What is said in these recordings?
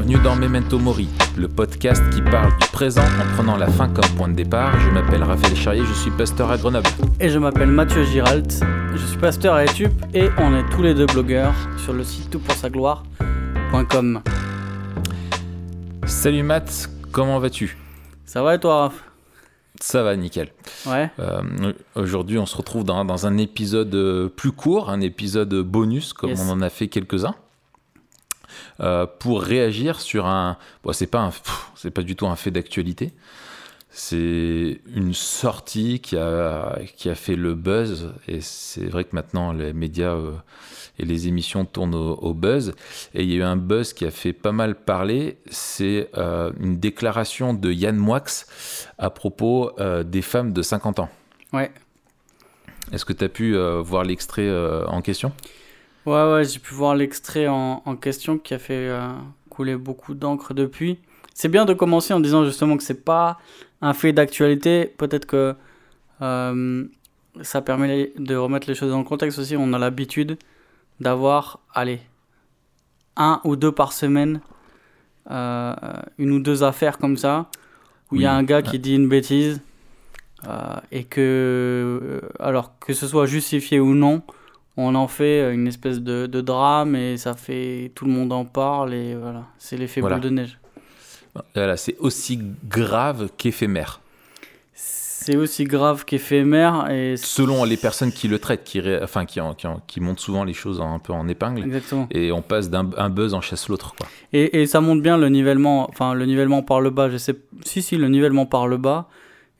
Bienvenue dans Memento Mori, le podcast qui parle du présent en prenant la fin comme point de départ. Je m'appelle Raphaël Charrier, je suis pasteur à Grenoble. Et je m'appelle Mathieu Giralt, je suis pasteur à Etup et on est tous les deux blogueurs sur le site toutpoursagloire.com. Salut Matt, comment vas-tu? Ça va et toi Raph? Ça va, nickel. Ouais. Euh, Aujourd'hui, on se retrouve dans, dans un épisode euh, plus court, un épisode bonus, comme Yes. on en a fait quelques-uns, euh, pour réagir sur un. Bon, c'est pas un, c'est pas du tout un fait d'actualité. C'est une sortie qui a, qui a fait le buzz, et c'est vrai que maintenant les médias euh, et les émissions tournent au, au buzz. Et il y a eu un buzz qui a fait pas mal parler, c'est euh, une déclaration de Yann Moix à propos des femmes de 50 ans. Ouais. Est-ce que tu as pu euh, voir l'extrait euh, en question? Ouais, ouais, j'ai pu voir l'extrait en, en question qui a fait euh, couler beaucoup d'encre depuis. C'est bien de commencer en disant justement que c'est pas un fait d'actualité. Peut-être que euh, ça permet de remettre les choses dans le contexte aussi. On a l'habitude d'avoir, allez, un ou deux par semaine, euh, une ou deux affaires comme ça, où il y a un gars qui dit une bêtise. euh, et que, alors que ce soit justifié ou non, on en fait une espèce de, de drame et ça fait tout le monde en parle et voilà c'est l'effet Voilà. boule de neige Voilà, C'est aussi grave qu'éphémère, c'est aussi grave qu'éphémère et selon les personnes qui le traitent, qui, ré- enfin, qui, en- qui, en- qui montent souvent les choses un peu en épingle. exactement Et on passe d'un un buzz en chasse l'autre. quoi. et, et ça montre bien le nivellement enfin le nivellement par le bas je sais si si le nivellement par le bas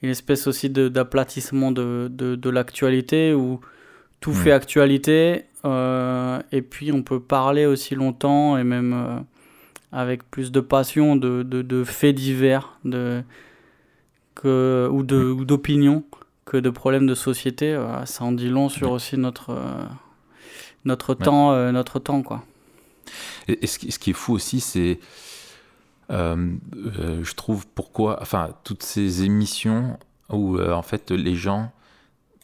une espèce aussi de d'aplatissement de, de, de l'actualité où tout Hmm. fait actualité euh, et puis on peut parler aussi longtemps et même euh, avec plus de passion de, de, de faits divers de, que, ou d'opinions que de problèmes de société. Voilà, ça en dit long sur aussi notre, euh, notre, temps, euh, notre temps. Quoi. Et, et ce, qui, ce qui est fou aussi, c'est. euh, euh, je trouve pourquoi. Enfin, toutes ces émissions où, euh, en fait, les gens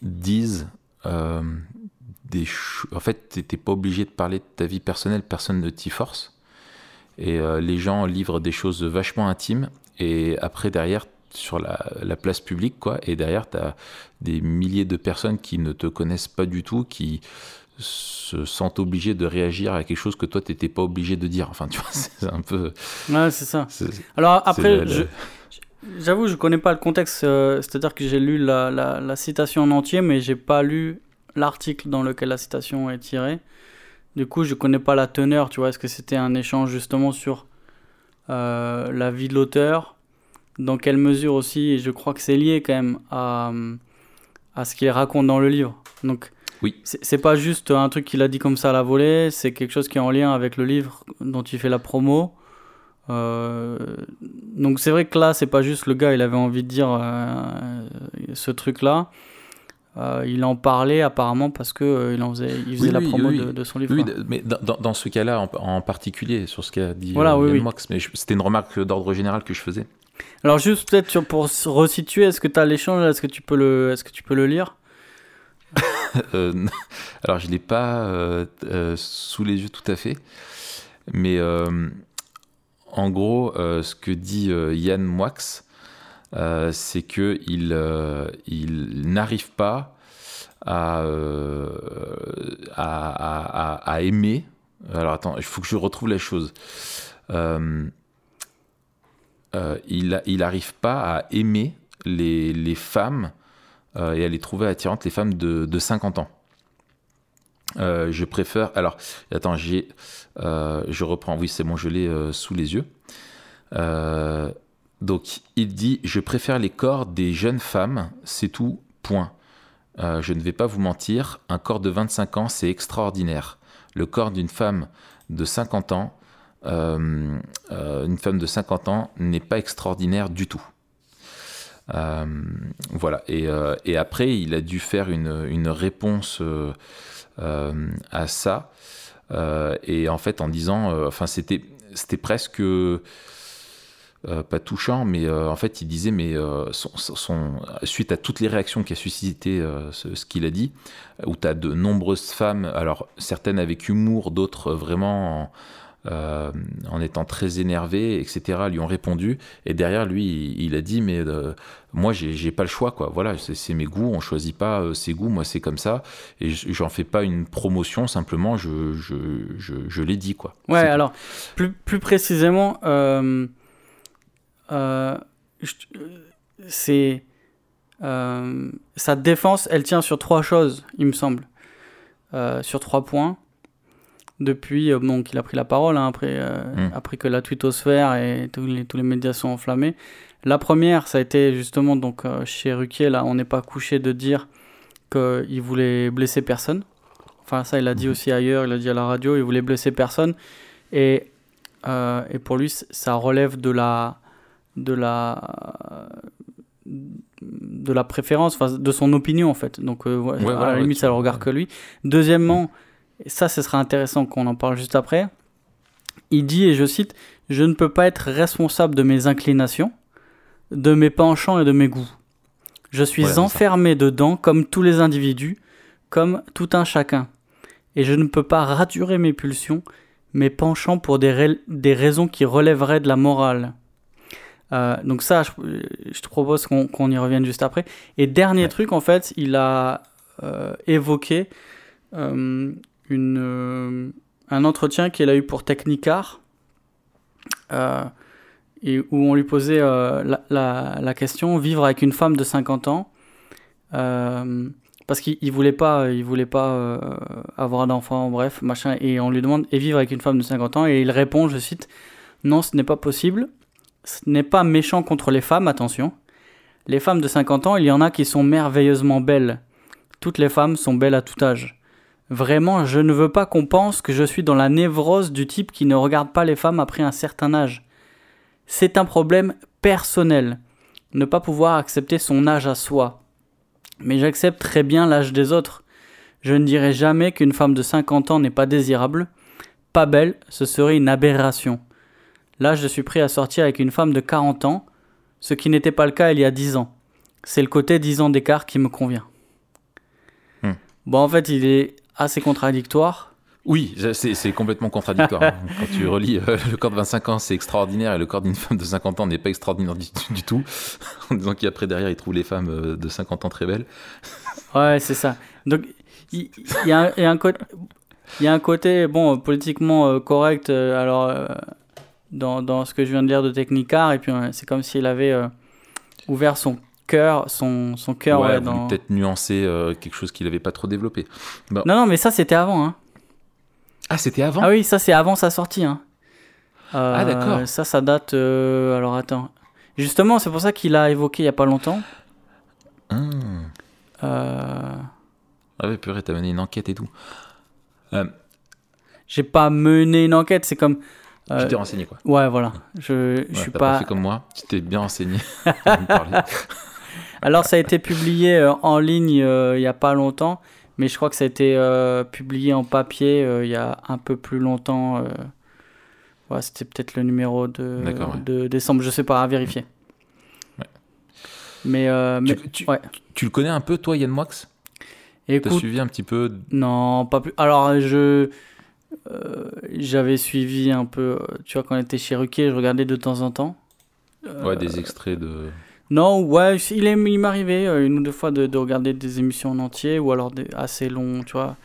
disent. Euh, des en fait, t'es t'es pas obligé de parler de ta vie personnelle, personne ne t'y force. Et euh, les gens livrent des choses vachement intimes. Et après, derrière, sur la, la place publique, quoi. Et derrière, tu as des milliers de personnes qui ne te connaissent pas du tout, qui se sentent obligés de réagir à quelque chose que toi, tu n'étais pas obligé de dire. Enfin, tu vois, c'est un peu. Ouais, c'est ça. Alors après, je- J'avoue, je connais pas le contexte, euh, c'est-à-dire que j'ai lu la, la, la citation en entier, mais j'ai pas lu l'article dans lequel la citation est tirée. Du coup, je connais pas la teneur, tu vois, est-ce que c'était un échange justement sur euh, la vie de l'auteur, dans quelle mesure aussi, et je crois que c'est lié quand même à, à ce qu'il raconte dans le livre. Donc, Oui. c'est c'est pas juste un truc qu'il a dit comme ça à la volée, c'est quelque chose qui est en lien avec le livre dont il fait la promo. Euh, donc c'est vrai que là, c'est pas juste le gars, il avait envie de dire euh, ce truc-là. Euh, il en parlait apparemment parce que euh, il en faisait, il faisait Oui, la oui, promo oui. de, de son livre. Oui, mais dans, dans- ce cas-là en, en particulier, sur ce qu'a dit Voilà, euh, mais c'était une remarque d'ordre général que je faisais. Alors juste peut-être pour se resituer, est-ce que tu as l'échange, est-ce que tu peux le, est-ce que tu peux le lire? Euh, alors, je ne l'ai pas euh, euh, sous les yeux tout à fait, mais euh, en gros, euh, ce que dit euh, Yann Moix, euh, c'est que il, euh, n'arrive pas à, euh, aimer. Alors attends, il faut que je retrouve la chose. Euh, euh, il, n'arrive pas à aimer les, femmes euh, et à les trouver attirantes, les femmes de, de 50 ans. Euh, je préfère. Alors, attends, j'ai, euh, je reprends. Oui, c'est bon, je l'ai euh, sous les yeux. Donc, il dit Je préfère les corps des jeunes femmes, c'est tout, point. Je ne vais pas vous mentir, un corps de 25 ans, c'est extraordinaire. Le corps d'une femme de 50 ans, une femme de 50 ans n'est pas extraordinaire du tout. Voilà. Et, après, il a dû faire une, réponse à ça. Euh, et en fait, en disant, euh, enfin, c'était, c'était presque euh, pas touchant, mais euh, en fait, il disait, mais euh, suite à toutes les réactions qu'a suscité euh, ce, ce qu'il a dit, où tu as de nombreuses femmes, alors certaines avec humour, d'autres vraiment euh, en étant très énervé, etc., lui ont répondu. Et derrière, lui, il, il a dit, mais euh, moi, j'ai pas le choix, quoi. Voilà, c'est mes goûts, on choisit pas euh, ses goûts, moi, c'est comme ça. Et j'en fais pas une promotion, simplement, je, je, je, je l'ai dit, quoi. Ouais, alors, plus, plus précisément, euh, c'est. sa défense, elle tient sur trois choses, il me semble. Sur trois points. Depuis euh, bon, qu'il a pris la parole, hein, après, euh, Mm. après que la twittosphère et tous les, tous les médias sont enflammés. La première, ça a été justement donc, euh, chez Ruquier, là, on n'est pas couché de dire qu'il voulait blesser personne. Enfin, ça, il l'a dit Mhm. aussi ailleurs, il l'a dit à la radio, il voulait blesser personne. Et, euh, et pour lui, ça relève de la, de la, de la préférence, de son opinion en fait. Donc, euh, ouais, Ouais, à la limite, ça le regarde que lui. Deuxièmement, et ça, ce sera intéressant qu'on en parle juste après. Il dit, et je cite, Je ne peux pas être responsable de mes inclinations, de mes penchants et de mes goûts. Je suis Voilà, enfermé dedans comme tous les individus, comme tout un chacun. Et je ne peux pas raturer mes pulsions, mes penchants pour des, rai- des raisons qui relèveraient de la morale. Euh, donc ça, je, je te propose qu'on y revienne juste après. Et dernier Ouais. truc, en fait, il a euh, évoqué euh, une, euh, un entretien qu'il a eu pour Technicar, euh, et où on lui posait euh, la, la- question vivre avec une femme de 50 ans, parce qu'il il voulait pas, il voulait pas avoir d'enfant, bref, machin, et on lui demande et vivre avec une femme de 50 ans, et il répond, je cite, non, ce n'est pas possible. Ce n'est pas méchant contre les femmes, attention. Les femmes de 50 ans, il y en a qui sont merveilleusement belles. Toutes les femmes sont belles à tout âge. Vraiment, je ne veux pas qu'on pense que je suis dans la névrose du type qui ne regarde pas les femmes après un certain âge. C'est un problème personnel. Ne pas pouvoir accepter son âge à soi. Mais j'accepte très bien l'âge des autres. Je ne dirai jamais qu'une femme de 50 ans n'est pas désirable. Pas belle, ce serait une aberration. Là, je suis prêt à sortir avec une femme de 40 ans, ce qui n'était pas le cas il y a 10 ans. C'est le côté 10 ans d'écart qui me convient. Hmm. Bon, en fait, il est assez contradictoire. Oui, c'est complètement contradictoire. hein. Quand tu relis euh, le corps de 25 ans, c'est extraordinaire, et le corps d'une femme de 50 ans n'est pas extraordinaire du, du tout. En disant qu'après, derrière, il trouve les femmes euh, de 50 ans très belles. Ouais, c'est ça. Donc, il y, a un- il y a un côté, il y a un côté, bon, politiquement euh, correct, euh, alors, dans, dans ce que je viens de dire de Technicar, et puis c'est comme s'il avait ouvert son cœur, son, son cœur, ouais, ouais, dans... peut-être nuancer euh, quelque chose qu'il n'avait pas trop développé. Non, non, mais ça, c'était avant, hein. Ah, c'était avant Ah oui, ça, c'est avant sa sortie, hein. Euh, Ah, d'accord. Ça, ça date, euh, alors, attends. Justement, c'est pour ça qu'il a évoqué il y a pas longtemps. Euh... Ah ouais, purée, t'as mené une enquête et tout. Euh, J'ai pas mené une enquête, c'est comme... Tu t'es renseigné, quoi. Ouais, voilà. Je, je Ouais, suis t'as pas... fait comme moi, tu t'es bien renseigné. Alors, ça a été publié euh, en ligne euh, il y a pas longtemps, mais je crois que ça a été euh, publié en papier il y a un peu plus longtemps. Ouais, c'était peut-être le numéro de, D'accord, ouais. de décembre, je sais pas, à vérifier. Ouais. Mais, mais tu, tu- ouais. tu le connais un peu, toi, Yann Moix? T'as suivi un petit peu? non, pas plus. Alors, je. euh, J'avais suivi un peu, tu vois, quand on était chez Ruquier, je regardais de temps en temps. ouais, des extraits de. Non, ouais, il, est- il m'arrivait euh, une ou deux fois de, de regarder des émissions en entier ou alors des, assez longs, tu vois.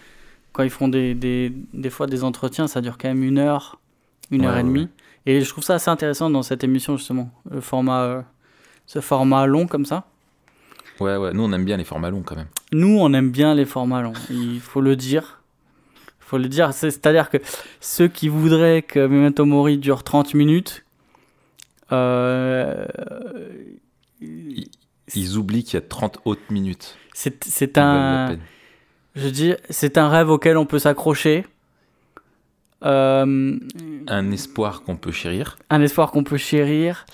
Quand ils font des, des, des fois des entretiens, ça dure quand même une heure, une Ouais, heure et demie. ouais. Et je trouve ça assez intéressant dans cette émission, justement. Le format, euh, ce format long comme ça. Ouais, ouais, nous on aime bien les formats longs quand même. Nous, on aime bien les formats longs, il faut le dire. Il faut le dire, c'est- c'est-à-dire que ceux qui voudraient que Memento Mori dure 30 minutes, euh, Ils oublient qu'il y a 30 hautes minutes. c'est un... Je dis, c'est un rêve auquel on peut s'accrocher. Euh, Un espoir qu'on peut chérir. un espoir qu'on peut chérir.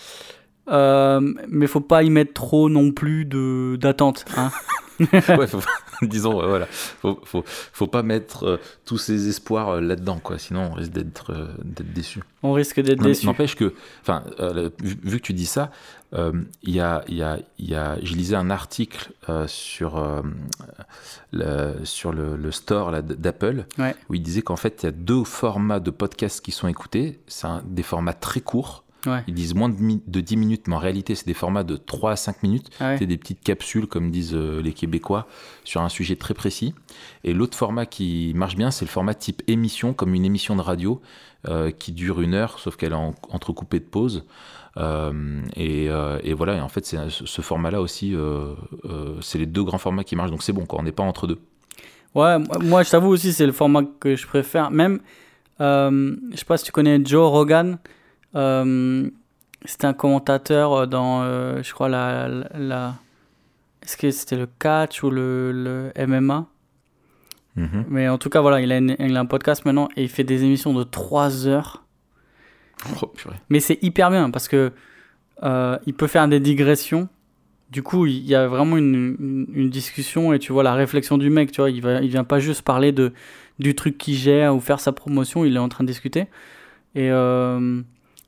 Euh, mais faut pas y mettre trop non plus de d'attente. Hein. ouais, faut, Disons, euh, voilà. Faut, faut, faut pas mettre euh, tous ses espoirs euh, là-dedans, quoi. Sinon, on risque d'être euh, d'être déçu. On risque d'être déçu. N'empêche que, enfin, vu, vu que tu dis ça, il y a, il y a, il y a, je lisais un article sur, le, sur le, le store d'Apple Ouais. où il disait qu'en fait, il y a deux formats de podcasts qui sont écoutés. C'est des formats très courts. Ouais. Ils disent moins de, de 10 minutes, mais en réalité, c'est des formats de 3 à 5 minutes. Ah ouais. C'est des petites capsules, comme disent euh, les Québécois, sur un sujet très précis. Et l'autre format qui marche bien, c'est le format type émission, comme une émission de radio, euh, qui dure une heure, sauf qu'elle est en- entrecoupée de pauses. Euh, et, euh, et voilà, et en fait, c'est ce format-là aussi, c'est les deux grands formats qui marchent, donc c'est bon, quoi, on n'est pas entre deux. Ouais, moi, je t'avoue aussi, c'est le format que je préfère. Même, je sais pas si tu connais Joe Rogan. Euh, c'était un commentateur euh, dans, euh, je crois, la. la, la- Est-ce que c'était le catch ou le, le MMA Mhm. Mais en tout cas, voilà, il a, une- il a un podcast maintenant et il fait des émissions de 3 heures. Oh, purée. Mais c'est hyper bien parce que euh, il peut faire des digressions. Du coup, il y a vraiment une, une, une discussion et tu vois la réflexion du mec. Tu vois, il, va, il vient pas juste parler de, du truc qu'il gère ou faire sa promotion. Il est en train de discuter. Et euh,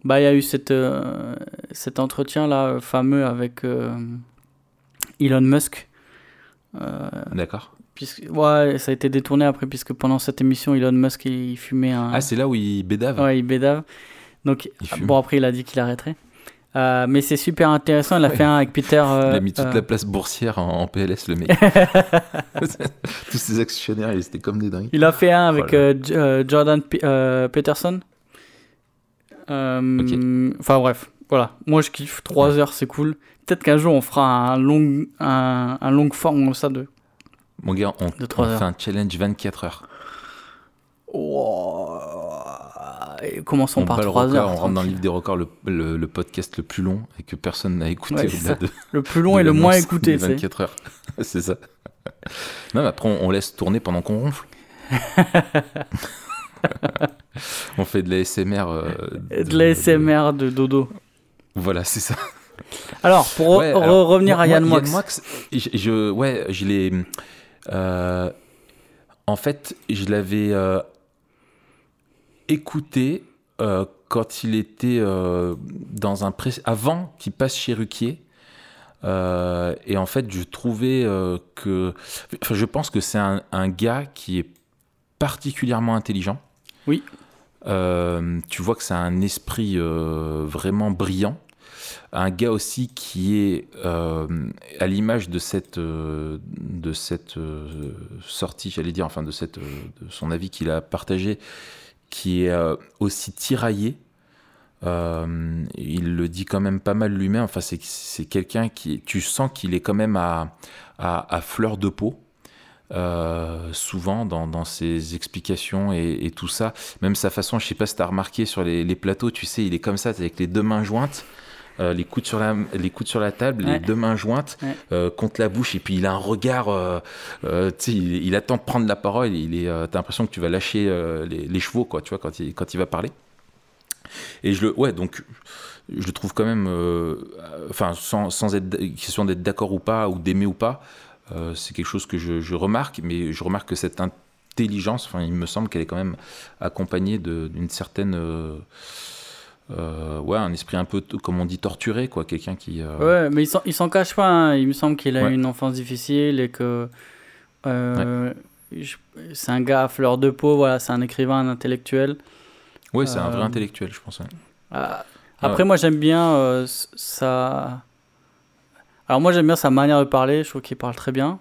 bah, il y a eu cette, euh, cet entretien là euh, fameux avec euh, Elon Musk. D'accord. puisque, ouais, ça a été détourné après puisque pendant cette émission, Elon Musk il, il fumait un. Ah, c'est là où il bédave Ouais, il bédave. Donc, Il bon, après, il a dit qu'il arrêterait. Euh, mais c'est super intéressant. Il a Ouais. fait un avec Peter. euh, Il a mis toute euh, la place boursière en, en PLS, le mec. Tous ses actionnaires, ils étaient comme des dingues. Il a fait un avec Oh Jordan P- Peterson. Euh, Enfin, bref. Voilà. Moi, je kiffe. 3 heures, c'est cool. Peut-être qu'un jour, on fera un long, un, un long forme comme ça de. Mon gars, on, De trois on heures. fait un challenge 24 heures. Et commençons on par bat le 3 record, heures. on rentre dans le livre des records, le, le- le podcast le plus long et que personne n'a écouté Ouais, de, Le plus long et le moins écouté, des c'est. 24 heures. c'est ça. Non, mais après, on, on laisse tourner pendant qu'on ronfle. on fait de l'ASMR. Euh, De l'ASMR de dodo. Voilà, c'est ça. Alors, pour re- Ouais, re- alors, revenir moi- à Yann moi, Moix. je, je- ouais, je l'ai. euh, en fait, je l'avais euh, écouté euh, quand il était dans un pré- avant qu'il passe chez Ruquier. Et en fait, je trouvais que. Enfin, je pense que c'est un, un gars qui est particulièrement intelligent. Oui. Euh, tu vois que c'est un esprit euh, vraiment brillant. Un gars aussi qui est euh, à l'image de cette, de cette sortie, j'allais dire, enfin de, cette, de son avis qu'il a partagé, qui est aussi tiraillé. Il le dit quand même pas mal lui-même. Enfin, c'est, quelqu'un qui, tu sens qu'il est quand même à, à fleur de peau. Euh, souvent dans, dans ses explications et, et tout ça, même sa façon, je sais pas si tu as remarqué sur les, les plateaux, tu sais, il est comme ça, avec les deux mains jointes, euh, les, coudes sur la, les coudes sur la table, Ouais. les deux mains jointes Ouais. euh, contre la bouche, et puis il a un regard, euh, il, il attend de prendre la parole, il est, t'as l'impression que tu vas lâcher les, les chevaux, quoi, tu vois, quand il, quand il va parler. Et je le, ouais, donc je le trouve quand même, enfin, sans, sans être question d'être d'accord ou pas, ou d'aimer ou pas, euh, c'est quelque chose que je, je remarque, mais je remarque que cette intelligence, enfin, il me semble qu'elle est quand même accompagnée d'une certaine, euh, euh, ouais, un esprit un peu, comme on dit, torturé, quoi, quelqu'un qui. euh, Ouais, mais il s'en- cache pas. hein. Il me semble qu'il a Ouais. eu une enfance difficile et que c'est un gars à fleur de peau. Voilà, c'est un écrivain, un intellectuel. ouais, c'est un vrai intellectuel, je pense. Ah, Ah Après, moi, j'aime bien sa. Alors, moi, j'aime bien sa manière de parler. Je trouve qu'il parle très bien.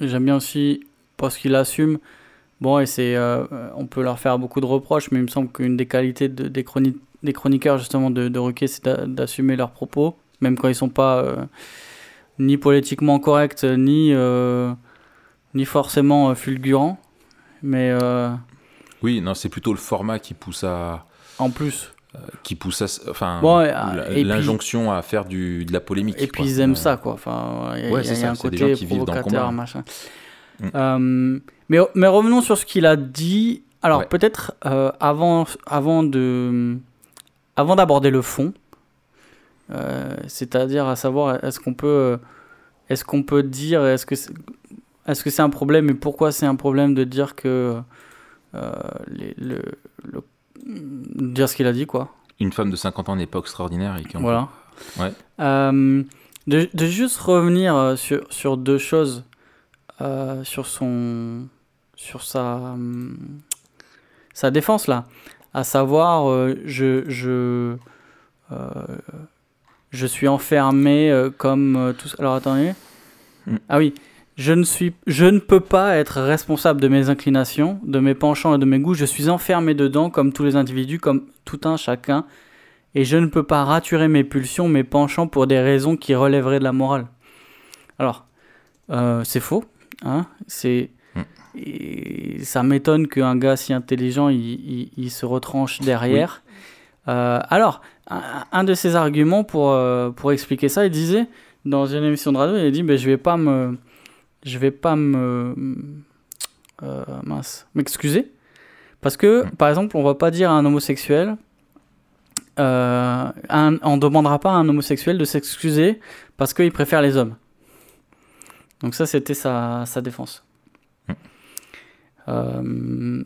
J'aime bien aussi parce qu'il assume. Bon, et c'est, euh, on peut leur faire beaucoup de reproches, mais il me semble qu'une des qualités de- des, chroni- des chroniqueurs, justement, de, de Ruquier, c'est d'a- d'assumer leurs propos, même quand ils sont pas euh, ni politiquement corrects, ni, euh, ni forcément fulgurants. Mais Oui, non, c'est plutôt le format qui pousse à. en plus. Qui pousse à, enfin, Bon, puis- l'injonction à faire du, de la polémique. Et puis quoi. ils aiment Euh, ça, quoi. Enfin, il y a, Ouais, il y a c'est ça, un côté dans provocateur, combat. machin. Mm. Euh, mais, mais revenons sur ce qu'il a dit. Alors Ouais. peut-être euh, avant, avant de, avant d'aborder le fond, euh, c'est-à-dire à savoir est-ce qu'on peut, est-ce qu'on peut dire, est-ce que c'est- est-ce que c'est un problème et pourquoi c'est un problème de dire que euh, les- le, le- dire ce qu'il a dit quoi. Une femme de 50 ans n'est pas extraordinaire et qui en- Voilà. Ouais. Euh, de, de juste revenir euh, sur, sur deux choses, euh, sur son, sur sa, hum, sa défense là, à savoir, euh, je, je, je suis enfermé comme tous. Alors attendez. Hmm. Ah oui. Je ne, suis, je ne peux pas être responsable de mes inclinations, de mes penchants et de mes goûts. Je suis enfermé dedans comme tous les individus, comme tout un chacun et je ne peux pas raturer mes pulsions, mes penchants pour des raisons qui relèveraient de la morale. Alors, euh, c'est faux. Hein c'est, Mm. et ça m'étonne qu'un gars si intelligent, il, il- il se retranche derrière. Euh, alors, un, un de ses arguments pour, euh, pour expliquer ça, il disait, dans une émission de radio, il a dit, ben, je vais pas me... Je vais pas me... euh, mince, m'excuser. Parce que, par exemple, on va pas dire à un homosexuel, euh, un- on ne demandera pas à un homosexuel de s'excuser parce qu'il préfère les hommes. Donc ça, c'était sa, sa défense. Euh,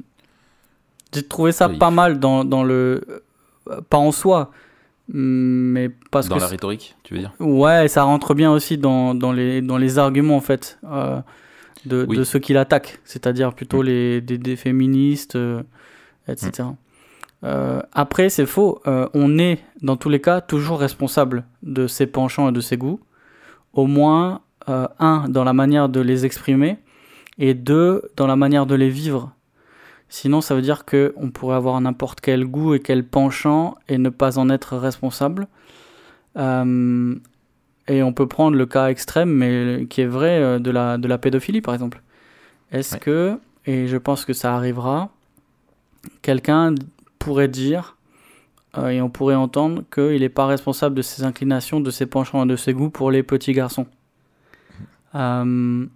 J'ai trouvé ça Oui. pas mal dans, dans le... euh, Pas en soi, mais parce Dans que... la rhétorique, tu veux dire Ouais, ça rentre bien aussi dans, dans, les, dans les arguments, en fait, euh, de, Oui. de ceux qui l'attaquent, c'est-à-dire plutôt Mm. les, des, des féministes, euh, etc. Euh, après, c'est faux. On est, dans tous les cas, toujours responsable de ses penchants et de ses goûts. Au moins, un, dans la manière de les exprimer, et deux, dans la manière de les vivre. Sinon, ça veut dire qu'on pourrait avoir n'importe quel goût et quel penchant et ne pas en être responsable. Euh, et on peut prendre le cas extrême, mais qui est vrai, euh, de la, de la pédophilie, par exemple. Est-ce Ouais. que, et je pense que ça arrivera, quelqu'un pourrait dire, euh, et on pourrait entendre, qu'il n'est pas responsable de ses inclinations, de ses penchants et de ses goûts pour les petits garçons. Euh,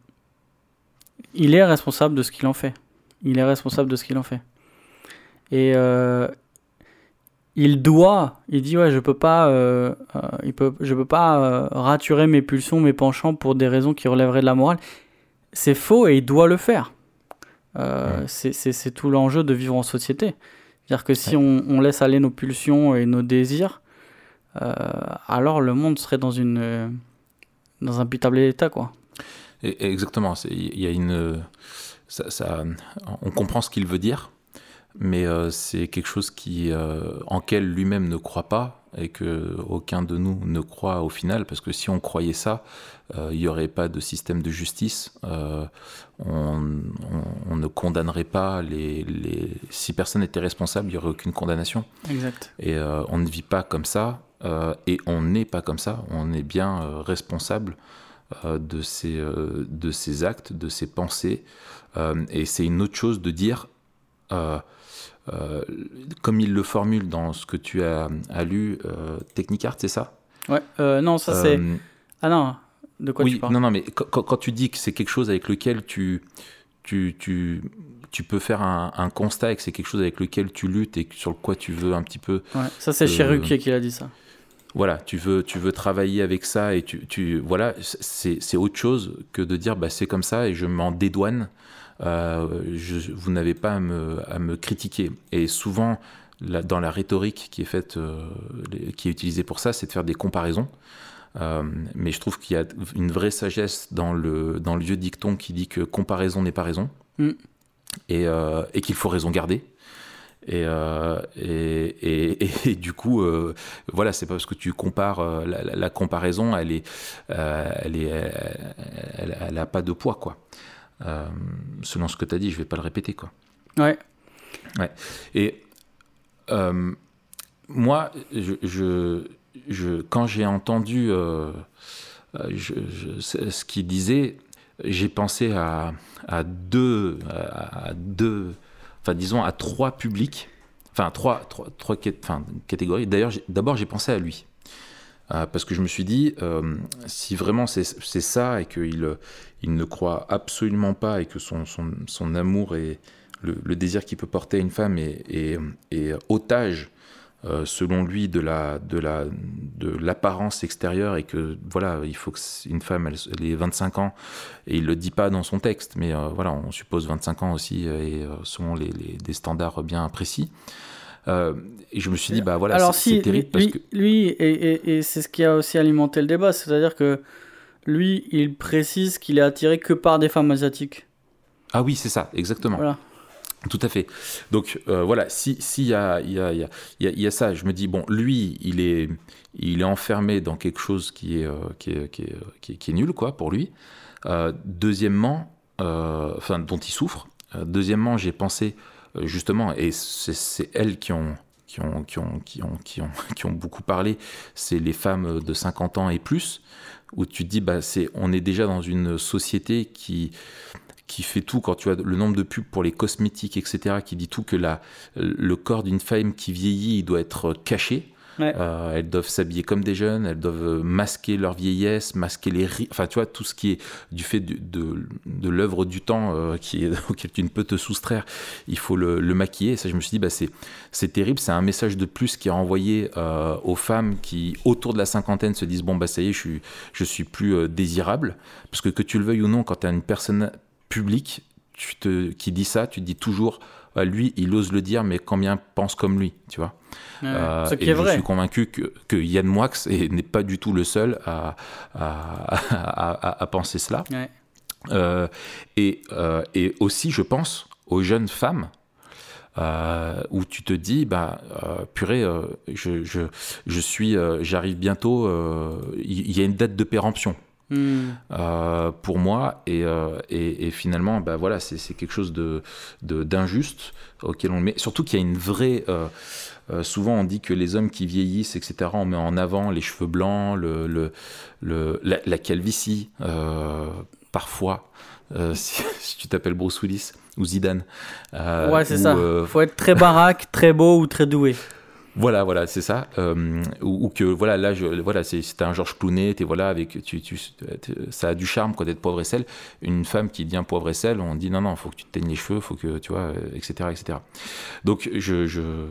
il est responsable de ce qu'il en fait. Il est responsable de ce qu'il en fait. Et euh, il doit, il dit ouais, je peux pas, euh, euh, il peut, je peux pas euh, raturer mes pulsions, mes penchants pour des raisons qui relèveraient de la morale. C'est faux et il doit le faire. Euh, Ouais. c'est- tout l'enjeu de vivre en société. C'est-à-dire que si on, on laisse aller nos pulsions et nos désirs, alors le monde serait dans une dans un pitoyable état quoi. Exactement. Il y a une. Ça, ça- on comprend ce qu'il veut dire, mais euh, c'est quelque chose qui, euh, en quel lui-même ne croit pas et que aucun de nous ne croit au final, parce que si on croyait ça, euh, il n'y aurait pas de système de justice. on, on- on ne condamnerait pas les, les. Si personne n'était responsable, il n'y aurait aucune condamnation. Exact. Et on ne vit pas comme ça, et on n'est pas comme ça, on est bien responsable de, ses, de ses actes, de ses pensées. Euh, et c'est une autre chose de dire, euh, euh, comme il le formule dans ce que tu as, as lu, euh, Technicart, c'est ça? Ouais. non, ça c'est. Ah non. De quoi oui, tu parles? non, non, mais quand, tu dis que c'est quelque chose avec lequel tu, tu, tu, tu peux faire un, un constat et que c'est quelque chose avec lequel tu luttes et sur quoi tu veux un petit peu Ouais, ça c'est Euh, qui l'a dit ça. voilà, tu veux, tu veux travailler avec ça et tu, tu voilà, c'est, c'est autre chose que de dire bah, c'est comme ça et je m'en dédouane. Euh, je- vous n'avez pas à me, à me critiquer. Et souvent, la- dans la rhétorique qui est faite, euh, qui est utilisée pour ça, c'est de faire des comparaisons. Euh, mais je trouve qu'il y a une vraie sagesse dans le, dans le vieux dicton qui dit que comparaison n'est pas raison Mm. et, euh, et qu'il faut raison garder. Et, et, et- et- et du coup, voilà, c'est pas parce que tu compares la, la- la comparaison, elle est, elle est, elle, elle a pas de poids quoi. Euh, selon ce que tu as dit, je vais pas le répéter quoi. Ouais. Et euh, moi, je, je, je- quand j'ai entendu euh, je- ce qu'il disait, j'ai pensé à, à deux, à, à deux, enfin disons à trois publics, enfin trois, trois, trois enfin, catégories. D'ailleurs, d'abord j'ai pensé à lui. Euh, parce que je me suis dit, euh, si vraiment c'est ça et qu'il il ne croit absolument pas et que son, son, son amour et le, désir qu'il peut porter à une femme est, est- est otage euh, selon lui, de la de la de l'apparence extérieure et que voilà, il faut que une femme elle, ait 25 ans et il le dit pas dans son texte, mais euh, voilà, on suppose 25 ans aussi et selon les, des standards bien précis. Et je me suis dit bah voilà, Alors c'est si, terrible lui, parce que lui et, et, c'est ce qui a aussi alimenté le débat, c'est-à-dire que lui, il précise qu'il est attiré que par des femmes asiatiques. ah oui, c'est ça, exactement. Voilà. Tout à fait. Donc euh, voilà, si s'il y a, y, a, y, a, y a ça, je me dis bon, lui, il est il est enfermé dans quelque chose qui est euh, qui, est, qui, est, qui, est, qui, est, nul quoi pour lui. Euh, deuxièmement, enfin dont il souffre. deuxièmement, j'ai pensé justement, et c'est elles qui ont qui ont, qui ont, qui ont, qui ont, qui ont beaucoup parlé, c'est les femmes de 50 ans et plus, où tu te dis, bah, c'est, on est déjà dans une société qui, qui fait tout, quand tu as le nombre de pubs pour les cosmétiques, etc., qui dit tout que la, le corps d'une femme qui vieillit, il doit être caché. Euh, elles doivent s'habiller comme des jeunes, elles doivent masquer leur vieillesse, masquer les enfin tu vois tout ce qui est du fait de, l'œuvre du temps euh, auquel tu ne peux te soustraire, il faut le, maquiller. Et ça je me suis dit bah c'est terrible, c'est un message de plus qui est envoyé euh, aux femmes qui autour de la cinquantaine se disent bon bah ça y est je suis plus désirable parce que que tu le veuilles ou non quand tu as une personne te, qui dit ça, tu te dis toujours, bah, lui, il ose le dire, mais combien pense comme lui, tu vois. Euh, ce qui et est je vrai. suis convaincu que, que Yann Moix n'est pas du tout le seul à, à, à, penser cela. Euh, et, euh, et aussi, je pense aux jeunes femmes où tu te dis, bah, purée, je, je, je, suis, j'arrive bientôt, il y, a une date de péremption. Hmm. Euh, pour moi. Et, euh, et, et, finalement, bah, voilà, c'est quelque chose d'injuste de, d'injuste auquel on met. Surtout qu'il y a une vraie. Euh, souvent, on dit que les hommes qui vieillissent, etc., on met en avant les cheveux blancs, le, le, le la, la, calvitie, parfois. Si, si, tu t'appelles Bruce Willis ou Zidane. ouais, c'est ça. Faut être très baraque, très beau ou très doué. Voilà, voilà, c'est ça. Euh, ou, que voilà, là, voilà, c'est un Georges Clooney, es, voilà, avec, tu, ça a du charme quoi d'être pauvre et sel. Une femme qui devient pauvre et sel, on dit non, non, faut que tu te teignes les cheveux, faut que tu vois, etc., etc. Donc, je,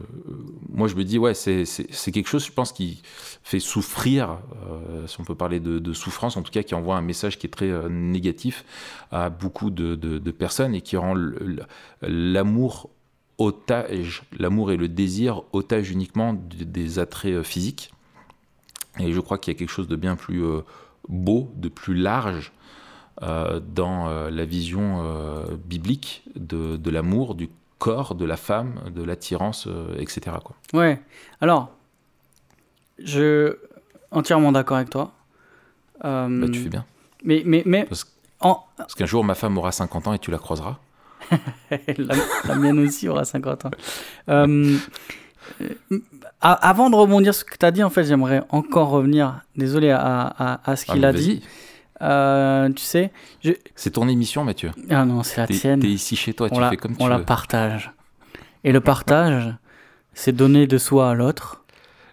moi, je me dis ouais, c'est quelque chose, je pense, qui fait souffrir, euh, si on peut parler de, souffrance, en tout cas, qui envoie un message qui est très euh, négatif à beaucoup de personnes et qui rend l'amour otage, l'amour et le désir otage uniquement des attraits euh, physiques. Et je crois qu'il y a quelque chose de bien plus euh, beau, de plus large euh, dans la vision biblique de, de l'amour, du corps, de la femme, de l'attirance, etc. Quoi. Ouais. Alors, je entièrement d'accord avec toi. Bah, tu fais bien. Mais, mais, mais parce, parce qu'un jour, ma femme aura 50 ans et tu la croiseras. la, mienne aussi aura 50 ans. Euh, avant de rebondir sur ce que tu as dit, en fait, j'aimerais encore revenir, désolé, à, à, ce qu'il ah, a dit. Euh, tu sais, je... c'est ton émission, Mathieu. Ah non, c'est la tienne. T'es ici chez toi, on tu la, fais comme tu on veux. On la partage. Et le partage, c'est donner de soi à l'autre.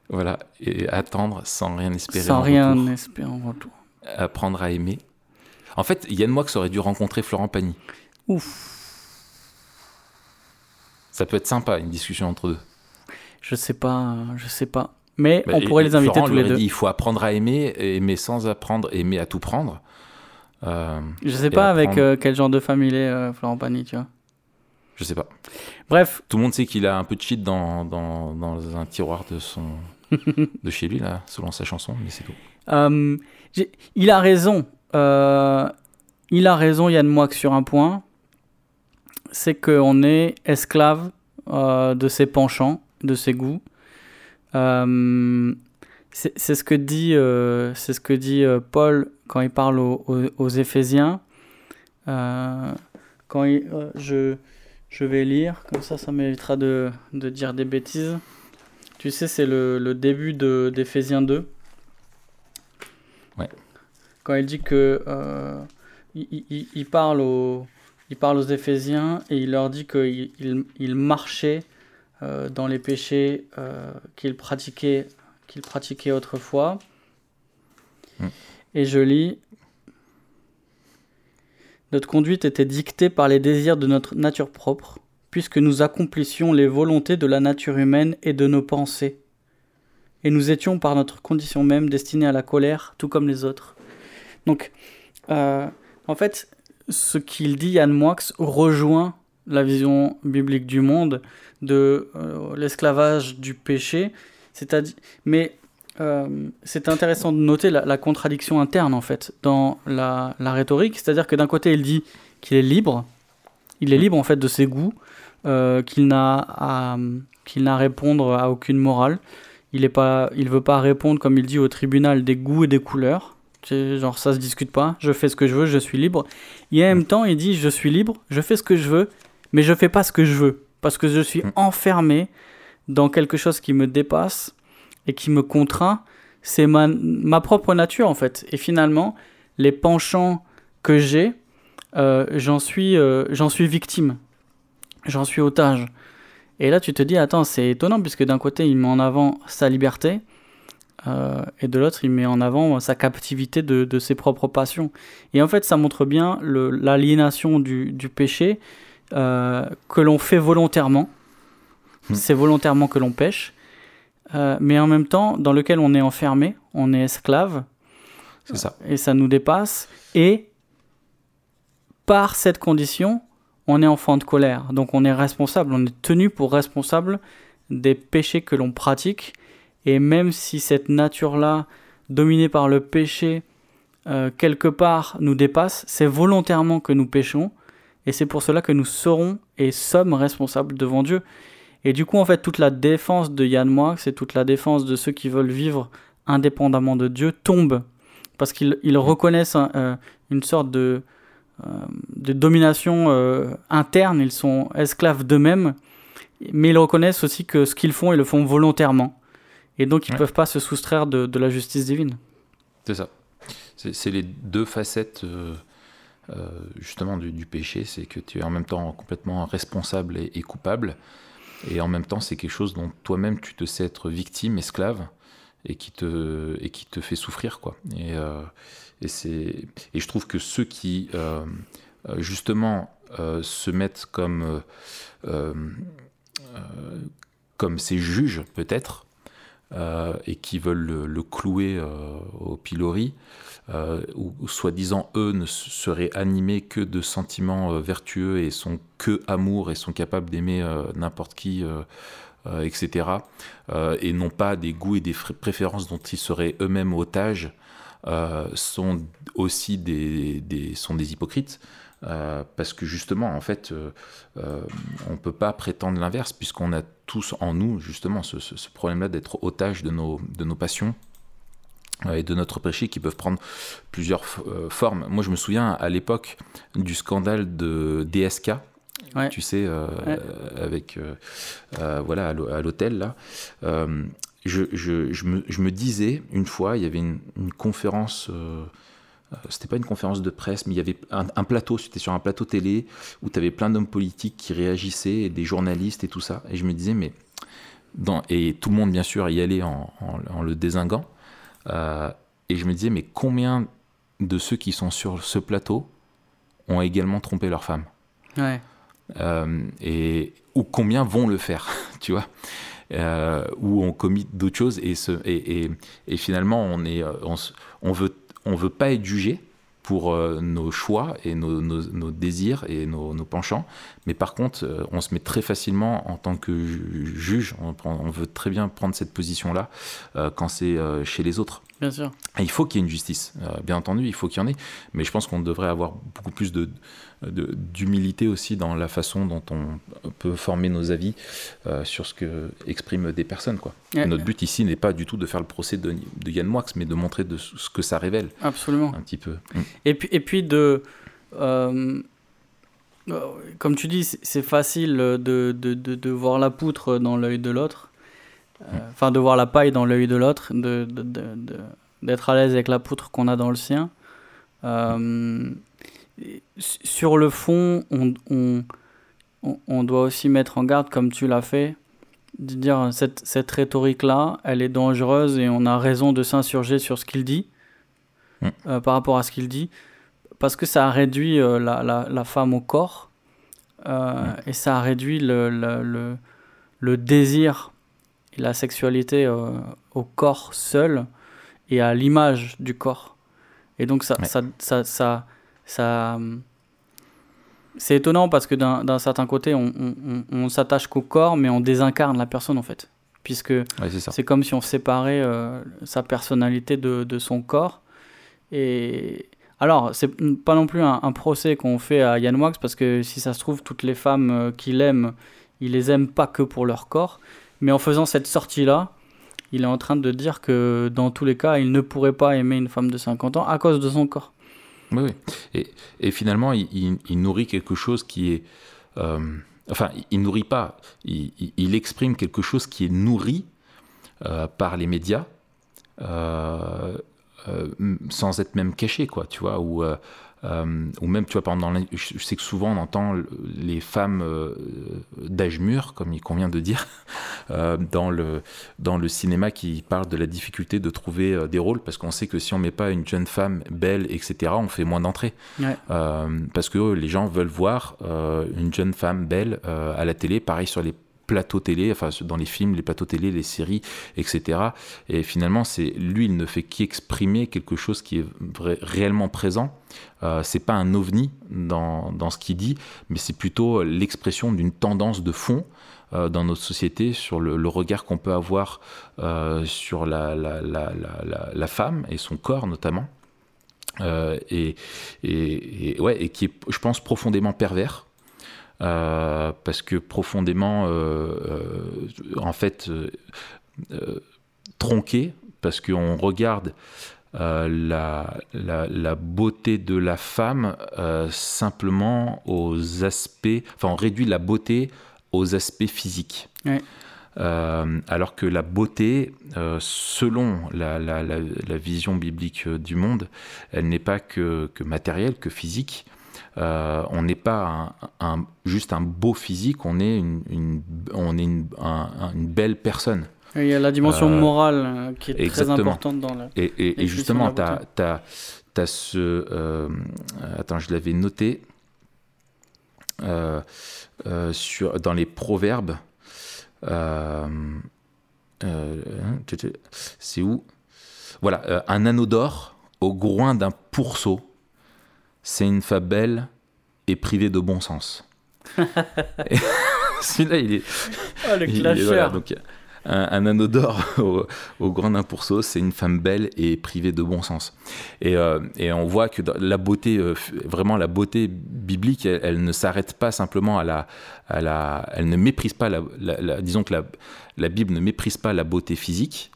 Voilà, et attendre sans rien espérer. Sans en rien retour. espérer en retour. Apprendre à aimer. En fait, Yann Moix aurait dû rencontrer Florent Pagny. Ouf. Ça peut être sympa, une discussion entre deux. Je sais pas, je sais pas. Mais Bah, on pourrait les inviter Florent tous les deux. dit, il faut apprendre à aimer, aimer sans apprendre, aimer à tout prendre. Euh, Je sais pas avec euh, quel genre de femme il est, euh, Florent Pagny, tu vois. Je sais pas. Bref, Tout le monde sait qu'il a un peu de shit dans, dans, dans un tiroir de son de chez lui là, selon sa chanson, mais c'est tout. euh, il a raison. euh, il a raison, Yann Moix, sur un point. C'est qu'on est esclave euh, de ses penchants, de ses goûts. Euh, c'est ce que dit, euh, c'est ce que dit Paul quand il parle aux, aux- aux Éphésiens. Quand il- je, je vais lire, comme ça, ça m'évitera de, de dire des bêtises. Tu sais, c'est le, le début d'Éphésiens 2. Ouais. Quand il dit que euh, il, il- il parle aux, il parle aux Éphésiens et il leur dit qu'il il, il marchait euh, dans les péchés euh, qu'il pratiquait, qu'il pratiquait autrefois. Mm. Et je lis Notre conduite était dictée par les désirs de notre nature propre, puisque nous accomplissions les volontés de la nature humaine et de nos pensées. et nous étions par notre condition même destinés à la colère, tout comme les autres. Donc, euh, en fait, ce qu'il dit, Yann Moix, rejoint la vision biblique du monde, de euh, l'esclavage du péché. C'est-à-dire, mais euh, c'est intéressant de noter la, contradiction interne en fait dans la, la rhétorique. C'est-à-dire que d'un côté, il dit qu'il est libre, il est libre en fait de ses goûts, qu'il n'a à, qu'il n'a à répondre à aucune morale. Il ne pas, il veut pas répondre comme il dit au tribunal des goûts et des couleurs. Genre, ça se discute pas. Je fais ce que je veux, je suis libre. Et en même temps, il dit Je suis libre, je fais ce que je veux, mais je fais pas ce que je veux. Parce que je suis mm. enfermé dans quelque chose qui me dépasse et qui me contraint. C'est ma, ma propre nature, en fait. Et finalement, les penchants que j'ai, euh, j'en suis, euh, j'en suis victime. J'en suis otage. Et là, tu te dis Attends, c'est étonnant, puisque d'un côté, il met en avant sa liberté euh, et de l'autre, il met en avant sa captivité de, ses propres passions. Et en fait, ça montre bien l'aliénation du, péché euh, que l'on fait volontairement. Hmm. C'est volontairement que l'on pêche, euh, mais en même temps, dans lequel on est enfermé, on est esclave. C'est ça. Et ça nous dépasse. Et par cette condition, on est enfant de colère. Donc on est responsable, on est tenu pour responsable des péchés que l'on pratique et même si cette nature-là, dominée par le péché, euh, quelque part nous dépasse, c'est volontairement que nous péchons, et c'est pour cela que nous serons et sommes responsables devant Dieu. Et du coup, en fait, toute la défense de Yann Moix et toute la défense de ceux qui veulent vivre indépendamment de Dieu tombe, parce qu'ils reconnaissent euh, une sorte de, euh, de domination interne, ils sont esclaves d'eux-mêmes, mais ils reconnaissent aussi que ce qu'ils font, ils le font volontairement. Et donc, ils ne peuvent pas se soustraire de, de la justice divine. C'est ça. C'est les deux facettes, euh, euh, justement, du, péché. C'est que tu es en même temps complètement responsable et, coupable. Et en même temps, c'est quelque chose dont toi-même, tu te sais être victime, esclave, et qui te, et qui te fait souffrir. Quoi. Et, euh, et, et je trouve que ceux qui, justement, se mettent comme, comme ces juges, peut-être, euh, et qui veulent le, clouer euh, au pilori, euh, ou, soi-disant eux ne seraient animés que de sentiments vertueux et sont que amour et sont capables d'aimer n'importe qui, etc. et non pas des goûts et des préférences dont ils seraient eux-mêmes otages, sont aussi des, sont des hypocrites. Euh, parce que justement, en fait, euh, euh, on ne peut pas prétendre l'inverse, puisqu'on a tous en nous, justement, ce, problème-là d'être otage de nos, de nos passions et de notre péché qui peuvent prendre plusieurs formes. Moi, je me souviens à l'époque du scandale de DSK, tu sais, avec voilà à l'hôtel là. Je, je, je, me, je, me, disais une fois, il y avait une, une conférence c'était pas une conférence de presse, mais il y avait un, plateau, c'était sur un plateau télé où tu avais plein d'hommes politiques qui réagissaient, et des journalistes et tout ça. Et je me disais, mais. Dans, et tout le monde, bien sûr, y allait en, le désinguant. Euh, et je me disais, mais combien de ceux qui sont sur ce plateau ont également trompé leur femme ouais. Euh, et, Ou combien vont le faire, tu vois? Ou ont commis d'autres choses. Et, ce, et, et, finalement, on, est, on, on veut on veut pas être jugé pour euh, nos choix et nos, désirs et nos, penchants. Mais par contre, euh, on se met très facilement en tant que juge, on, veut très bien prendre cette position-là euh, quand c'est chez les autres. Bien sûr. il faut qu'il y ait une justice, bien entendu, il faut qu'il y en ait. Mais je pense qu'on devrait avoir beaucoup plus de, d'humilité aussi dans la façon dont on peut former nos avis euh, sur ce que expriment des personnes. Quoi. Notre but ici n'est pas du tout de faire le procès de, Yann Moix, mais de montrer de ce que ça révèle. Absolument. Un petit peu. Mm. Et puis, et puis de... Euh, comme tu dis, c'est facile de, de, de, voir la poutre dans l'œil de l'autre. Euh, mm. Enfin, de voir la paille dans l'œil de l'autre, d'être à l'aise avec la poutre qu'on a dans le sien. Sur le fond, on, on, on, doit aussi mettre en garde, comme tu l'as fait, de dire cette, cette rhétorique-là, elle est dangereuse et on a raison de s'insurger sur ce qu'il dit, mm. euh, par rapport à ce qu'il dit, parce que ça a réduit euh, la, la, la, femme au corps euh, mm. et ça a réduit le, le, le, le, désir la sexualité au corps seul et à l'image du corps. Et donc ça, ça, ça, ça, ça c'est étonnant parce que d'un certain côté, on, on, on s'attache qu'au corps, mais on désincarne la personne en fait. Puisque c'est comme si on séparait euh, sa personnalité de, de, son corps. Et alors, c'est pas non plus un, procès qu'on fait à Yann Wax, parce que si ça se trouve, toutes les femmes euh, qu'il aime, il les aime pas que pour leur corps. Mais en faisant cette sortie-là, il est en train de dire que dans tous les cas, il ne pourrait pas aimer une femme de 50 ans à cause de son corps. Oui. Et, finalement, il, nourrit quelque chose qui est... Euh, enfin, il nourrit pas, il, exprime quelque chose qui est nourri euh, par les médias, euh, sans être même caché, quoi, tu vois, ou euh, ou même, tu vois, par exemple, dans je sais que souvent on entend les femmes euh, d'âge mûr, comme il convient de dire, euh, dans, le, dans le cinéma qui parlent de la difficulté de trouver des rôles, parce qu'on sait que si on met pas une jeune femme belle, etc., on fait moins d'entrées. parce que les gens veulent voir une jeune femme belle à la télé, pareil sur les plateaux télé, enfin dans les films, les plateaux télé, les séries, etc. Et finalement, c'est lui, il ne fait qu'exprimer quelque chose qui est réellement présent. Euh, c'est pas un ovni dans, dans ce qu'il dit, mais c'est plutôt l'expression d'une tendance de fond euh, dans notre société sur le, regard qu'on peut avoir euh, sur la, la, la, la, femme et son corps notamment. Euh, et, et, et, ouais, et qui est, je pense, profondément pervers. Euh, parce que profondément, euh, euh, en fait, tronqué, parce qu'on regarde la, la, beauté de la femme simplement aux aspects, enfin on réduit la beauté aux aspects physiques. alors que la beauté, selon la, la, la, vision biblique du monde, elle n'est pas que, que matérielle, que physique, euh, on n'est pas un, juste un beau physique, on est une, on est une, belle personne. Il y a la dimension euh, morale euh, qui est très importante dans la. Et, et, justement, tu as, as, ce. attends, je l'avais noté. sur, dans les proverbes. C'est où? Voilà, un anneau d'or au groin d'un pourceau c'est une femme belle et privée de bon sens. Celui-là, il est. Oh, le donc, un, anneau d'or au, grand impourceau, c'est une femme belle et privée de bon sens. Et, euh, et on voit que la beauté, euh, vraiment la beauté biblique, elle, ne s'arrête pas simplement à la, à la. Elle ne méprise pas la. la disons que la, la Bible ne méprise pas la beauté physique,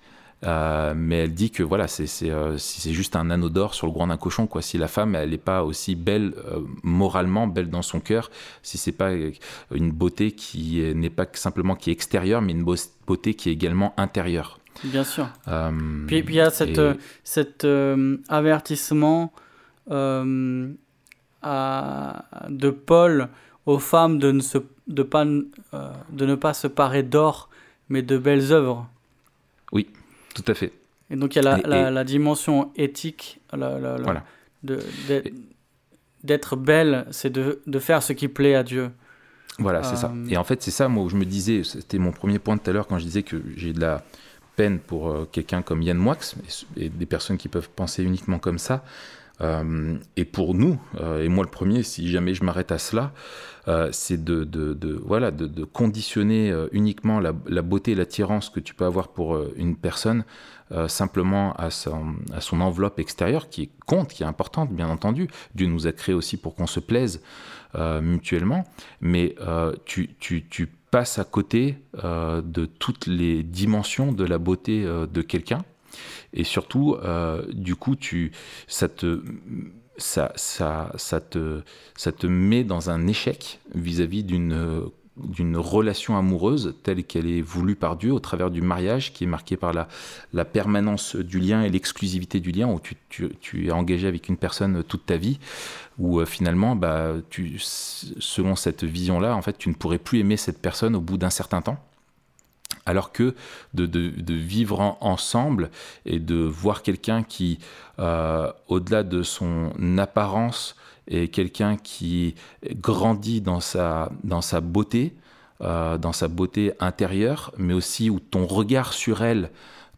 euh, mais elle dit que voilà, c'est euh, juste un anneau d'or sur le groin d'un cochon. Quoi. Si la femme, elle n'est pas aussi belle euh, moralement, belle dans son cœur, si c'est pas une beauté qui n'est pas simplement qui est extérieure, mais une beauté qui est également intérieure. Bien sûr. puis, il y a cette, cet avertissement à, de Paul aux femmes de ne, se, de, pas, de ne pas se parer d'or, mais de belles œuvres. Tout à fait. Et donc il y a la, la, dimension éthique voilà. d'être belle, c'est de, de, faire ce qui plaît à Dieu. Voilà, c'est ça. Euh, et en fait, c'est ça, moi, où je me disais, c'était mon premier point tout à l'heure quand je disais que j'ai de la peine pour euh, quelqu'un comme Yann Moix et, des personnes qui peuvent penser uniquement comme ça. Euh, et pour nous, et moi le premier, si jamais je m'arrête à cela, c'est de, voilà, de, conditionner uniquement la, beauté et l'attirance que tu peux avoir pour une personne simplement à son, enveloppe extérieure qui compte, qui est importante, bien entendu. Dieu nous a créés aussi pour qu'on se plaise mutuellement, mais tu, passes à côté de toutes les dimensions de la beauté de quelqu'un. Et surtout, du coup, tu, ça te ça, ça, ça, te, ça te met dans un échec vis-à-vis d'une d'une relation amoureuse telle qu'elle est voulue par Dieu au travers du mariage qui est marqué par la, la permanence du lien et l'exclusivité du lien où tu, tu, tu, es engagé avec une personne toute ta vie où euh, finalement bah, tu, selon cette vision là en fait tu ne pourrais plus aimer cette personne au bout d'un certain temps alors que de, vivre ensemble et de voir quelqu'un qui, euh, au-delà de son apparence, est quelqu'un qui grandit dans sa, dans sa beauté, dans sa beauté intérieure, mais aussi où ton regard sur elle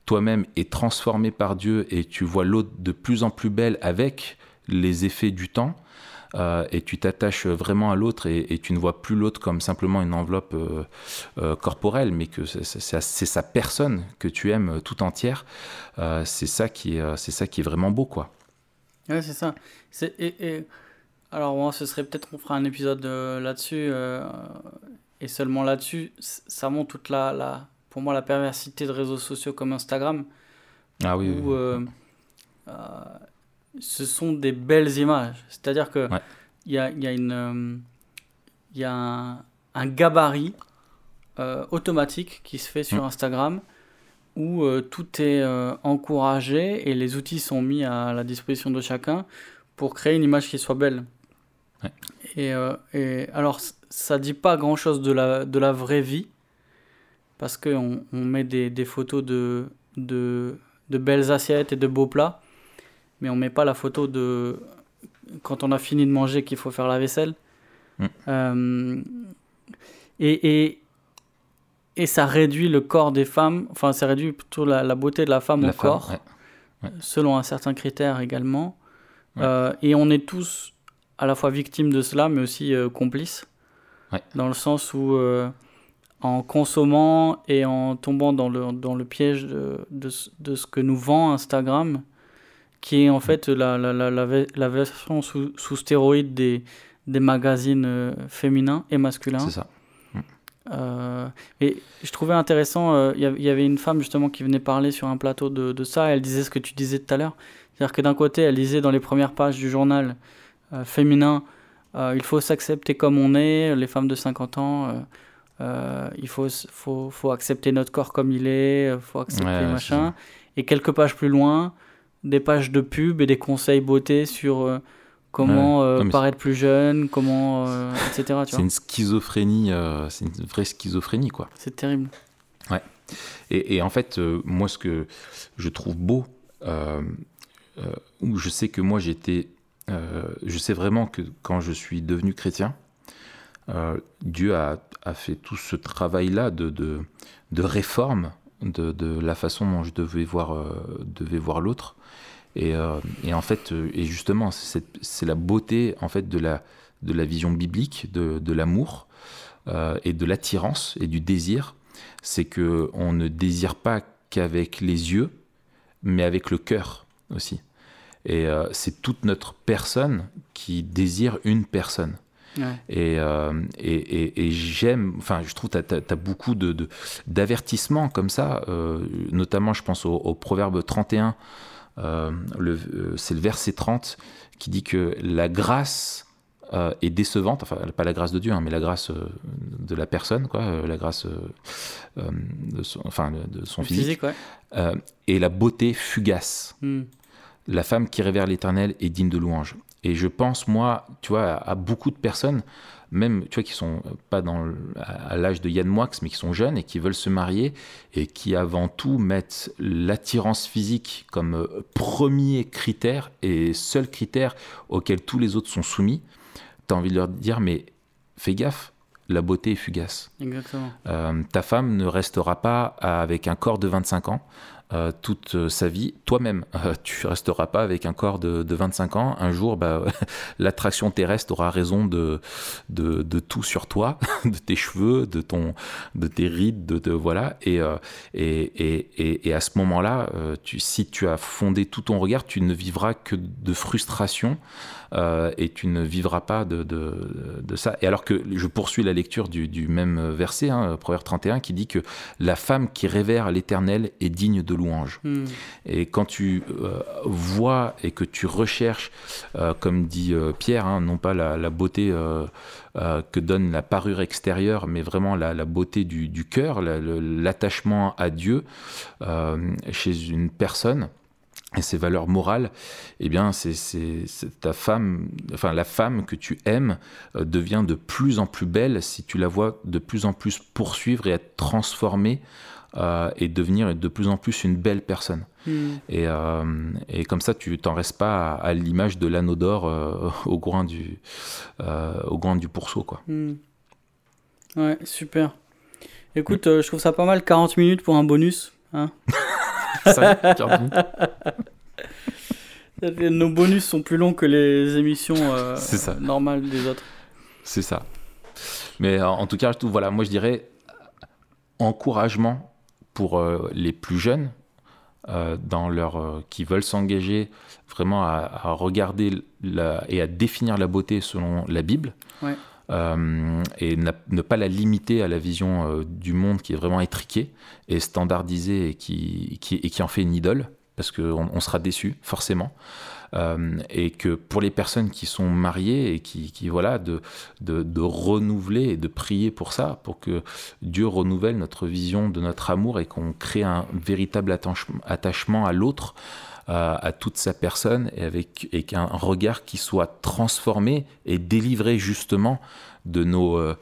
toi-même est transformé par Dieu et tu vois l'autre de plus en plus belle avec les effets du temps. Euh, et tu t'attaches vraiment à l'autre et, tu ne vois plus l'autre comme simplement une enveloppe euh, euh, corporelle, mais que c'est sa personne que tu aimes tout entière. c'est ça qui est, c'est ça qui est vraiment beau, quoi. Ouais, c'est ça. Et, alors, moi, ce serait peut-être qu'on fera un épisode là-dessus et seulement là-dessus. Ça montre toute la, la, pour moi, la perversité de réseaux sociaux comme Instagram. Ah oui. Où, ce sont des belles images. C'est-à-dire que il y, a, y, a, une, euh, y a un, gabarit euh, automatique qui se fait sur mm. Instagram où euh, tout est encouragé et les outils sont mis à la disposition de chacun pour créer une image qui soit belle. Et, et, alors, ça dit pas grand-chose de la, de la vraie vie parce qu'on on met des, des photos de, de, de belles assiettes et de beaux plats mais on met pas la photo de quand on a fini de manger qu'il faut faire la vaisselle. Mm. Euh, et, et, et, ça réduit le corps des femmes, enfin ça réduit plutôt la, beauté de la femme au corps, selon un certain critère également. Euh, et on est tous à la fois victimes de cela, mais aussi euh, complices, dans le sens où en consommant et en tombant dans le, dans le piège de, de, de ce que nous vend Instagram, qui est en fait la, la, la, la version sous, sous stéroïde des, des magazines euh, féminins et masculins. C'est ça. Euh, et je trouvais intéressant, euh, il y avait une femme justement qui venait parler sur un plateau de, de ça, et elle disait ce que tu disais tout à l'heure. C'est-à-dire que d'un côté, elle disait dans les premières pages du journal féminin, il faut s'accepter comme on est, les femmes de 50 ans, il faut, faut, faut, accepter notre corps comme il est, il faut accepter machin. Et quelques pages plus loin, des pages de pub et des conseils beauté sur euh, comment euh, paraître plus jeune, comment, euh, etc. C'est une schizophrénie, c'est une vraie schizophrénie, quoi. C'est terrible. Ouais. Et, et en fait, moi, ce que je trouve beau, où je sais que moi, j'étais. je sais vraiment que quand je suis devenu chrétien, Dieu a, a, fait tout ce travail-là de, de, de réforme de, de, la façon dont je devais voir, devais voir l'autre. Et, euh, et, en fait, euh, et justement, c'est la beauté en fait de la, de la vision biblique, de, de l'amour euh, et de l'attirance et du désir. C'est que on ne désire pas qu'avec les yeux, mais avec le cœur aussi. Et c'est toute notre personne qui désire une personne. Et, et, et, j'aime, enfin, je trouve que tu as, beaucoup d'avertissements de, comme ça, notamment, je pense au, au Proverbe 31, euh, euh, c'est le verset 30 qui dit que la grâce euh, est décevante, enfin pas la grâce de Dieu, hein, mais la grâce de la personne, quoi, la grâce de son, enfin, de son physique, et la beauté fugace. Hmm. La femme qui révère l'Éternel est digne de louange. Et je pense, moi, tu vois, à beaucoup de personnes même tu vois, qui sont pas dans, à l'âge de Yann Moix, mais qui sont jeunes et qui veulent se marier et qui avant tout mettent l'attirance physique comme euh, premier critère et seul critère auquel tous les autres sont soumis, tu as envie de leur dire, mais fais gaffe, la beauté est fugace. Exactement. Euh, ta femme ne restera pas avec un corps de 25 ans. Euh, toute euh, sa vie. Toi-même, euh, tu resteras pas avec un corps de, 25 ans. Un jour, bah, l'attraction terrestre aura raison de, de, tout sur toi, de tes cheveux, de, ton, de tes rides, de, voilà. Et, et, et, à ce moment-là, tu, si tu as fondé tout ton regard, tu ne vivras que de frustration. Et tu ne vivras pas de, de, ça. Et alors que je poursuis la lecture du, du même verset, hein, Proverbe 31, qui dit que la femme qui révère l'Éternel est digne de louange. Hmm. Et quand tu euh, vois et que tu recherches, euh, comme dit euh, Pierre, hein, non pas la, beauté que donne la parure extérieure, mais vraiment la, beauté du, du cœur, l'attachement à Dieu chez une personne, et ses valeurs morales, eh bien, c'est ta femme, enfin la femme que tu aimes devient de plus en plus belle si tu la vois de plus en plus poursuivre et être transformée euh, et devenir de plus en plus une belle personne. Hmm. Et, euh, et, comme ça, tu t'en restes pas à, l'image de l'anneau d'or euh, au, groin du, au groin du pourceau. Quoi. Hmm. Ouais, super. Écoute, euh, je trouve ça pas mal, 40 minutes pour un bonus. Hein Ça, 40 minutes. Nos bonus sont plus longs que les émissions euh, ça. normales des autres. C'est ça. Mais euh, en tout cas, tout, voilà, moi je dirais encouragement pour euh, les plus jeunes euh, dans leur, euh, qui veulent s'engager vraiment à, à regarder la- et à définir la beauté selon la Bible. Ouais. Euh, et ne pas la limiter à la vision euh, du monde qui est vraiment étriquée et standardisée et qui, qui, et qui en fait une idole, parce qu'on on sera déçu, forcément. Euh, et que pour les personnes qui sont mariées et qui, voilà, de, de, renouveler et de prier pour ça, pour que Dieu renouvelle notre vision de notre amour et qu'on crée un véritable attachement, à l'autre, à toute sa personne, et avec et qu'un regard qui soit transformé et délivré justement de nos euh,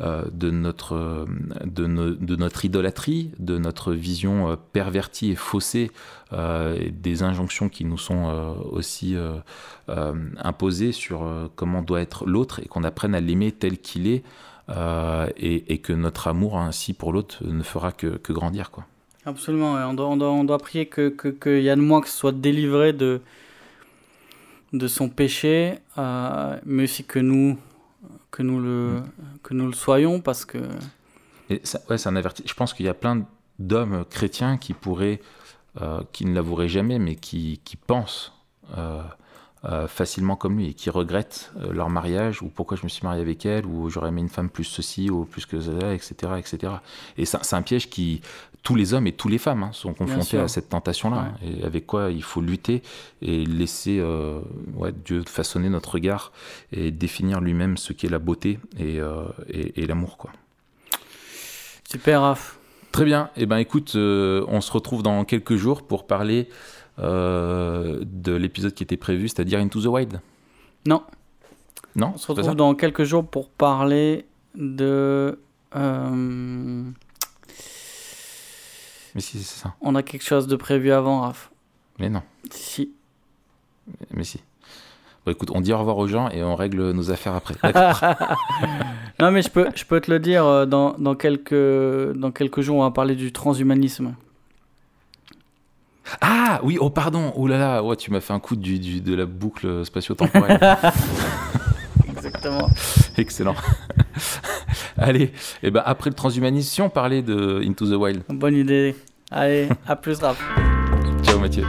euh, de notre euh, de, no- de notre idolâtrie, de notre vision euh, pervertie et faussée, euh, des injonctions qui nous sont euh, aussi euh, euh, imposées sur euh, comment doit être l'autre, et qu'on apprenne à l'aimer tel qu'il est, euh, et, et que notre amour ainsi pour l'autre ne fera que, que grandir quoi. Absolument, on, doit, on, doit, prier que, que, que Yann Moix soit délivré de, de son péché, euh, mais aussi que nous, que, nous le, que nous le soyons, parce que... Ça. Je pense qu'il y a plein d'hommes chrétiens qui pourraient, euh, qui ne l'avoueraient jamais, mais qui, qui pensent euh, facilement comme lui et qui regrettent leur mariage ou pourquoi je me suis marié avec elle ou j'aurais aimé une femme plus ceci ou plus que ça, etc., etc. Et c'est un piège qui tous les hommes et toutes les femmes hein, sont confrontés à cette tentation-là et avec quoi il faut lutter et laisser euh, ouais, Dieu façonner notre regard et définir lui-même ce qu'est la beauté et, euh, et, et l'amour quoi. Super, Raph. Très bien. Eh ben, écoute, euh, on se retrouve dans quelques jours pour parler de l'épisode qui était prévu, c'est-à-dire Into the Wild. Non, Non, on se retrouve dans quelques jours pour parler de... Mais si, c'est ça. on a quelque chose de prévu avant, Raph. Mais non, Si. mais si. Bon, écoute, on dit au revoir aux gens et on règle nos affaires après. Non, mais je peux, je peux te le dire, euh, dans, dans, quelques, dans quelques jours, on va parler du transhumanisme. ah oui, oh pardon. Oh là là, ouais, tu m'as fait un coup du, du- de la boucle spatio-temporelle. Exactement. Excellent. Allez, eh ben, après le transhumanisme, si on parlait de Into the Wild. Bonne idée. Allez, à plus, Raph. Ciao Mathieu.